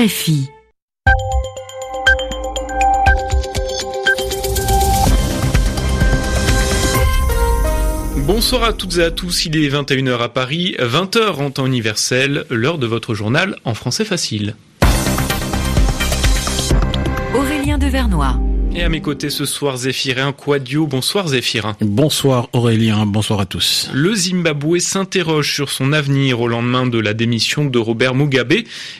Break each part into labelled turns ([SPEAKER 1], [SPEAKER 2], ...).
[SPEAKER 1] RFI.
[SPEAKER 2] Bonsoir à toutes et à tous, il est 21h à Paris, 20h en temps universel, l'heure de votre journal en français facile.
[SPEAKER 1] Aurélien Devernois.
[SPEAKER 2] Et à mes côtés ce soir, Zéphirin Quadio. Bonsoir Zéphirin.
[SPEAKER 3] Bonsoir Aurélien, bonsoir à tous.
[SPEAKER 2] Le Zimbabwe s'interroge sur son avenir au lendemain de la démission de Robert Mugabe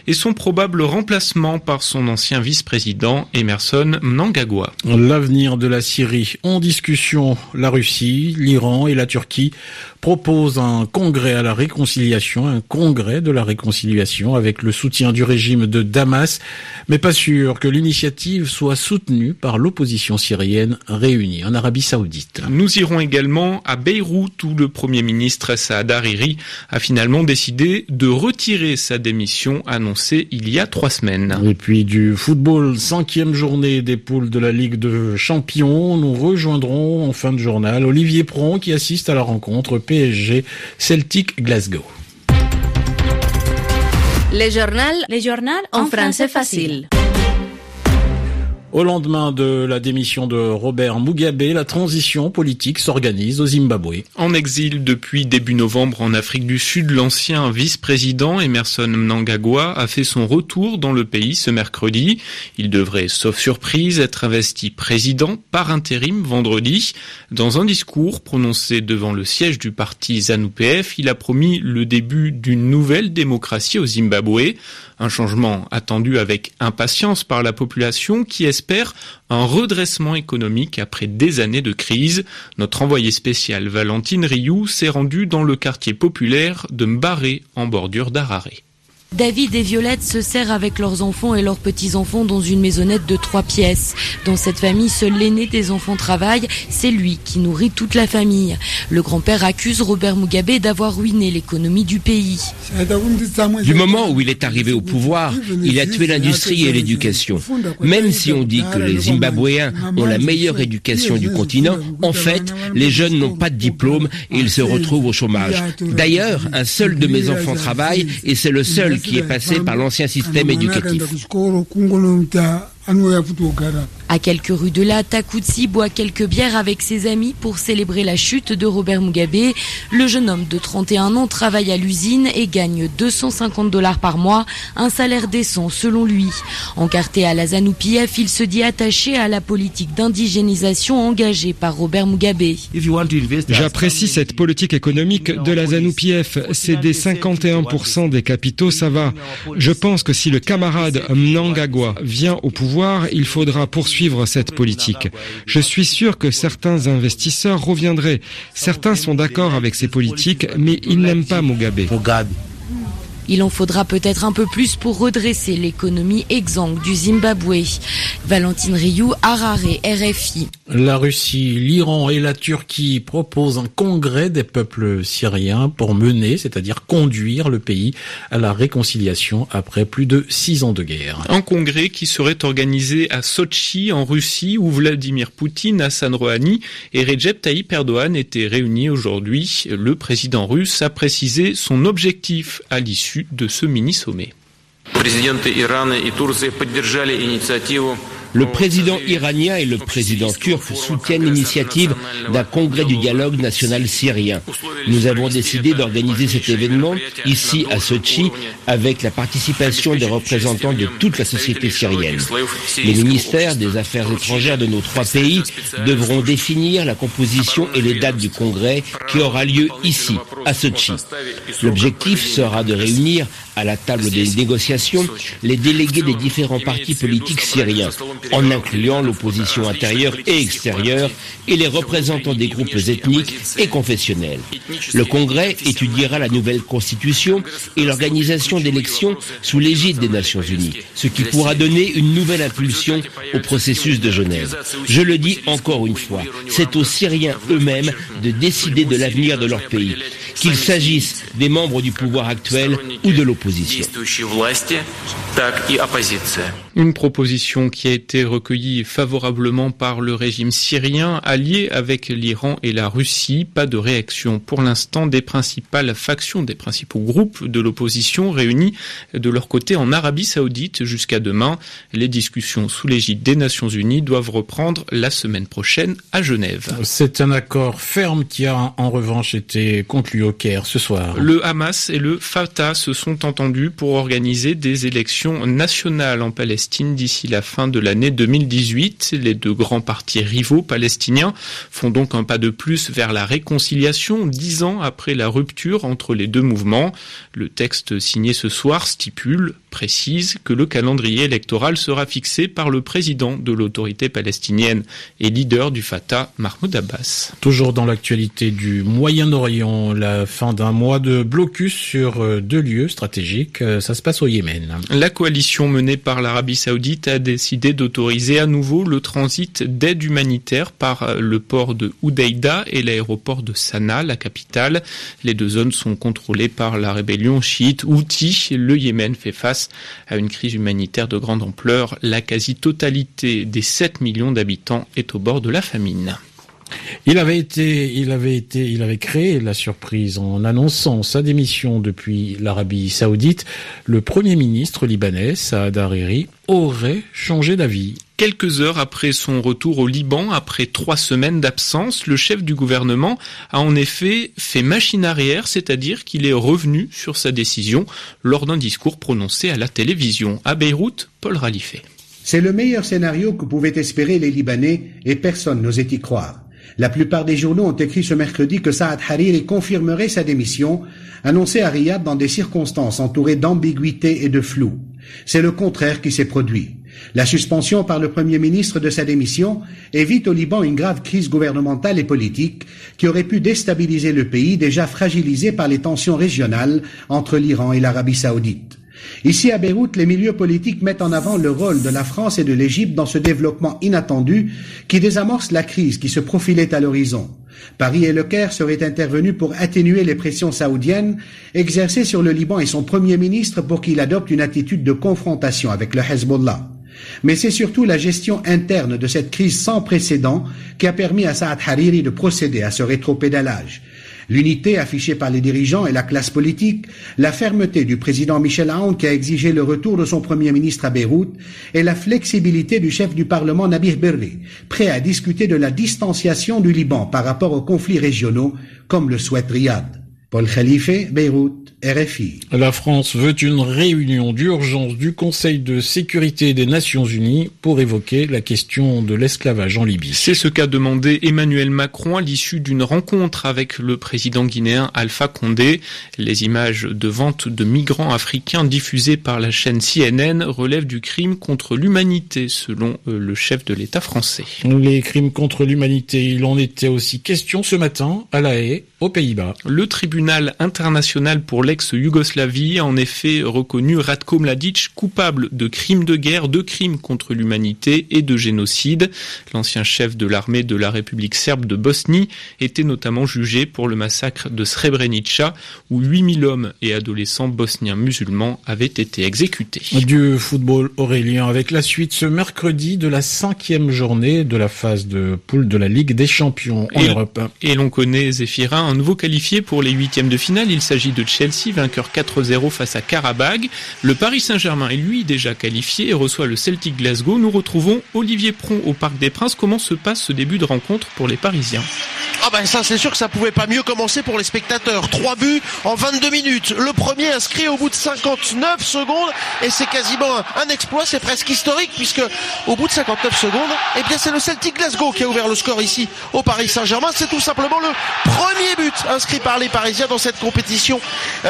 [SPEAKER 2] et son probable remplacement par son ancien vice-président Emerson Mnangagwa.
[SPEAKER 3] L'avenir de la Syrie en discussion, la Russie, l'Iran et la Turquie proposent un congrès à la réconciliation, un congrès de la réconciliation avec le soutien du régime de Damas, mais pas sûr que l'initiative soit soutenue par l'opposition syrienne réunie en Arabie Saoudite.
[SPEAKER 2] Nous irons également à Beyrouth où le Premier ministre Saad Hariri a finalement décidé de retirer sa démission annoncée il y a trois semaines.
[SPEAKER 3] Et puis du football, cinquième journée des poules de la Ligue de Champions, nous rejoindrons en fin de journal Olivier Pron qui assiste à la rencontre PSG Celtic Glasgow.
[SPEAKER 4] Le journal, le journal en français facile.
[SPEAKER 3] Au lendemain de la démission de Robert Mugabe, la transition politique s'organise au Zimbabwe.
[SPEAKER 2] En exil depuis début novembre en Afrique du Sud, l'ancien vice-président Emerson Mnangagwa a fait son retour dans le pays ce mercredi. Il devrait, sauf surprise, être investi président par intérim vendredi. Dans un discours prononcé devant le siège du parti ZANU-PF, il a promis le début d'une nouvelle démocratie au Zimbabwe. Un changement attendu avec impatience par la population qui espère un redressement économique après des années de crise. Notre envoyé spécial Valentine Rioux s'est rendu dans le quartier populaire de Mbaré en bordure d'Harare.
[SPEAKER 5] David et Violette se serrent avec leurs enfants et leurs petits-enfants dans une maisonnette de trois pièces. Dans cette famille, seul l'aîné des enfants travaille. C'est lui qui nourrit toute la famille. Le grand-père accuse Robert Mugabe d'avoir ruiné l'économie du pays.
[SPEAKER 6] Du moment où il est arrivé au pouvoir, il a tué l'industrie et l'éducation. Même si on dit que les Zimbabwéens ont la meilleure éducation du continent, en fait, les jeunes n'ont pas de diplôme et ils se retrouvent au chômage. D'ailleurs, un seul de mes enfants travaille et c'est le seul qui est passé par l'ancien système éducatif.
[SPEAKER 5] À quelques rues de là, Takutsi boit quelques bières avec ses amis pour célébrer la chute de Robert Mugabe. Le jeune homme de 31 ans travaille à l'usine et gagne 250 dollars par mois, un salaire décent selon lui. Encarté à la ZANU-PF, il se dit attaché à la politique d'indigénisation engagée par Robert Mugabe.
[SPEAKER 7] J'apprécie cette politique économique de la ZANU-PF. Céder 51% des capitaux, ça va. Je pense que si le camarade Mnangagwa vient au pouvoir, il faudra poursuivre cette politique. Je suis sûr que certains investisseurs reviendraient. Certains sont d'accord avec ces politiques, mais ils n'aiment pas Mugabe.
[SPEAKER 5] Il en faudra peut-être un peu plus pour redresser l'économie exsangue du Zimbabwe. Valentine Rioux, Harare, RFI.
[SPEAKER 3] La Russie, l'Iran et la Turquie proposent un congrès des peuples syriens pour mener, c'est-à-dire conduire le pays à la réconciliation après plus de six ans de guerre.
[SPEAKER 2] Un congrès qui serait organisé à Sochi, en Russie, où Vladimir Poutine, Hassan Rouhani et Recep Tayyip Erdogan étaient réunis aujourd'hui. Le président russe a précisé son objectif à l'issue de ce mini-sommet.
[SPEAKER 6] Le président iranien et le président turc soutiennent l'initiative d'un congrès du dialogue national syrien. Nous avons décidé d'organiser cet événement ici à Sochi avec la participation des représentants de toute la société syrienne. Les ministères des Affaires étrangères de nos trois pays devront définir la composition et les dates du congrès qui aura lieu ici, L'objectif sera de réunir à la table des négociations les délégués des différents partis politiques syriens, en incluant l'opposition intérieure et extérieure et les représentants des groupes ethniques et confessionnels. Le Congrès étudiera la nouvelle constitution et l'organisation d'élections sous l'égide des Nations Unies, ce qui pourra donner une nouvelle impulsion au processus de Genève. Je le dis encore une fois, c'est aux Syriens eux-mêmes de décider de l'avenir de leur pays, qu'il s'agisse des membres du pouvoir actuel ou de l'opposition.
[SPEAKER 2] Une proposition qui a été recueillie favorablement par le régime syrien allié avec l'Iran et la Russie. Pas de réaction pour l'instant des principales factions, des principaux groupes de l'opposition réunis de leur côté en Arabie saoudite jusqu'à demain. Les discussions sous l'égide des Nations unies doivent reprendre la semaine prochaine à Genève.
[SPEAKER 3] C'est un accord ferme qui a en revanche été conclu au Caire ce soir.
[SPEAKER 2] Le Hamas et le Fatah se sont entendus pour organiser des élections nationales en Palestine d'ici la fin de l'année 2018. Les deux grands partis rivaux palestiniens font donc un pas de plus vers la réconciliation dix ans après la rupture entre les deux mouvements. Le texte signé ce soir stipule précise que le calendrier électoral sera fixé par le président de l'autorité palestinienne et leader du Fatah, Mahmoud Abbas.
[SPEAKER 3] Toujours dans l'actualité du Moyen-Orient, la fin d'un mois de blocus sur euh, deux lieux stratégiques, euh, ça se passe au Yémen.
[SPEAKER 2] La coalition menée par l'Arabie saoudite a décidé d'autoriser à nouveau le transit d'aide humanitaire par euh, le port de Houdaïda et l'aéroport de Sanaa, la capitale. Les deux zones sont contrôlées par la rébellion chiite Houthi. Le Yémen fait face à une crise humanitaire de grande ampleur. La quasi-totalité des 7 millions d'habitants est au bord de la famine.
[SPEAKER 3] Il avait été, il avait été, il avait créé la surprise en annonçant sa démission depuis l'Arabie Saoudite. Le premier ministre libanais, Saad Hariri, aurait changé d'avis.
[SPEAKER 2] Quelques heures après son retour au Liban, après trois semaines d'absence, le chef du gouvernement a en effet fait machine arrière, c'est-à-dire qu'il est revenu sur sa décision lors d'un discours prononcé à la télévision. À Beyrouth, Paul Ralifé.
[SPEAKER 8] C'est le meilleur scénario que pouvaient espérer les Libanais et personne n'osait y croire. La plupart des journaux ont écrit ce mercredi que Saad Hariri confirmerait sa démission, annoncée à Riyad dans des circonstances entourées d'ambiguïté et de flou. C'est le contraire qui s'est produit. La suspension par le Premier ministre de sa démission évite au Liban une grave crise gouvernementale et politique qui aurait pu déstabiliser le pays déjà fragilisé par les tensions régionales entre l'Iran et l'Arabie saoudite. Ici à Beyrouth, les milieux politiques mettent en avant le rôle de la France et de l'Égypte dans ce développement inattendu qui désamorce la crise qui se profilait à l'horizon. Paris et Le Caire seraient intervenus pour atténuer les pressions saoudiennes exercées sur le Liban et son Premier ministre pour qu'il adopte une attitude de confrontation avec le Hezbollah. Mais c'est surtout la gestion interne de cette crise sans précédent qui a permis à Saad Hariri de procéder à ce rétropédalage l'unité affichée par les dirigeants et la classe politique, la fermeté du président Michel Aoun qui a exigé le retour de son premier ministre à Beyrouth et la flexibilité du chef du Parlement Nabih Berri, prêt à discuter de la distanciation du Liban par rapport aux conflits régionaux comme le souhaite Riyad. Paul Khalife, Beyrouth, RFI.
[SPEAKER 3] La France veut une réunion d'urgence du Conseil de sécurité des Nations Unies pour évoquer la question de l'esclavage en Libye.
[SPEAKER 2] C'est ce qu'a demandé Emmanuel Macron à l'issue d'une rencontre avec le président guinéen Alpha Condé. Les images de vente de migrants africains diffusées par la chaîne CNN relèvent du crime contre l'humanité, selon euh, le chef de l'État français.
[SPEAKER 3] Les crimes contre l'humanité, il en était aussi question ce matin à La Haye, aux Pays-Bas.
[SPEAKER 2] Le tribunal international pour l'ex-Yougoslavie a en effet reconnu Ratko Mladic coupable de crimes de guerre, de crimes contre l'humanité et de génocide. L'ancien chef de l'armée de la République serbe de Bosnie était notamment jugé pour le massacre de Srebrenica où 8000 hommes et adolescents bosniens musulmans avaient été exécutés.
[SPEAKER 3] Du football aurélien avec la suite ce mercredi de la cinquième journée de la phase de poule de la Ligue des Champions en
[SPEAKER 2] et,
[SPEAKER 3] Europe.
[SPEAKER 2] Et l'on connaît Zéphirin un nouveau qualifié pour les huitièmes de finale. Il s'agit de Chelsea, vainqueur 4-0 face à Karabag. Le Paris Saint-Germain est lui déjà qualifié et reçoit le Celtic Glasgow. Nous retrouvons Olivier Pron au Parc des Princes. Comment se passe ce début de rencontre pour les Parisiens?
[SPEAKER 9] Ah ben ça c'est sûr que ça pouvait pas mieux commencer pour les spectateurs. Trois buts en 22 minutes. Le premier inscrit au bout de 59 secondes et c'est quasiment un exploit, c'est presque historique puisque au bout de 59 secondes, eh bien c'est le Celtic Glasgow qui a ouvert le score ici au Paris Saint-Germain. C'est tout simplement le premier but inscrit par les Parisiens dans cette compétition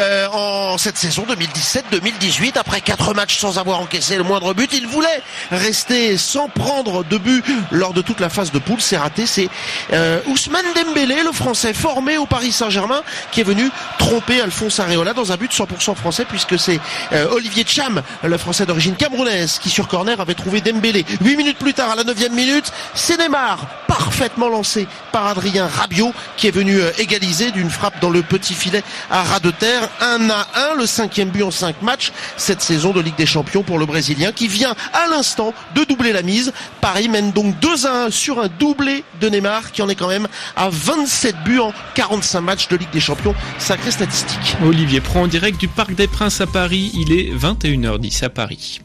[SPEAKER 9] euh, en cette saison 2017-2018. Après quatre matchs sans avoir encaissé le moindre but, ils voulaient rester sans prendre de but lors de toute la phase de poule. C'est raté. C'est euh, Ousmane Dembélé, le Français formé au Paris Saint-Germain, qui est venu tromper Alphonse Areola dans un but 100% français, puisque c'est euh, Olivier Cham, le Français d'origine camerounaise, qui sur corner avait trouvé Dembélé. Huit minutes plus tard, à la neuvième minute, c'est Neymar, parfaitement lancé par Adrien Rabiot, qui est venu euh, égaliser d'une frappe dans le petit filet à ras de terre. 1 à 1, le cinquième but en cinq matchs cette saison de Ligue des Champions pour le Brésilien qui vient à l'instant de doubler la mise. Paris mène donc 2 à 1 sur un doublé de Neymar qui en est quand même à 27 buts en 45 matchs de Ligue des Champions. Sacrée statistique.
[SPEAKER 2] Olivier prend en direct du Parc des Princes à Paris. Il est 21h10 à Paris.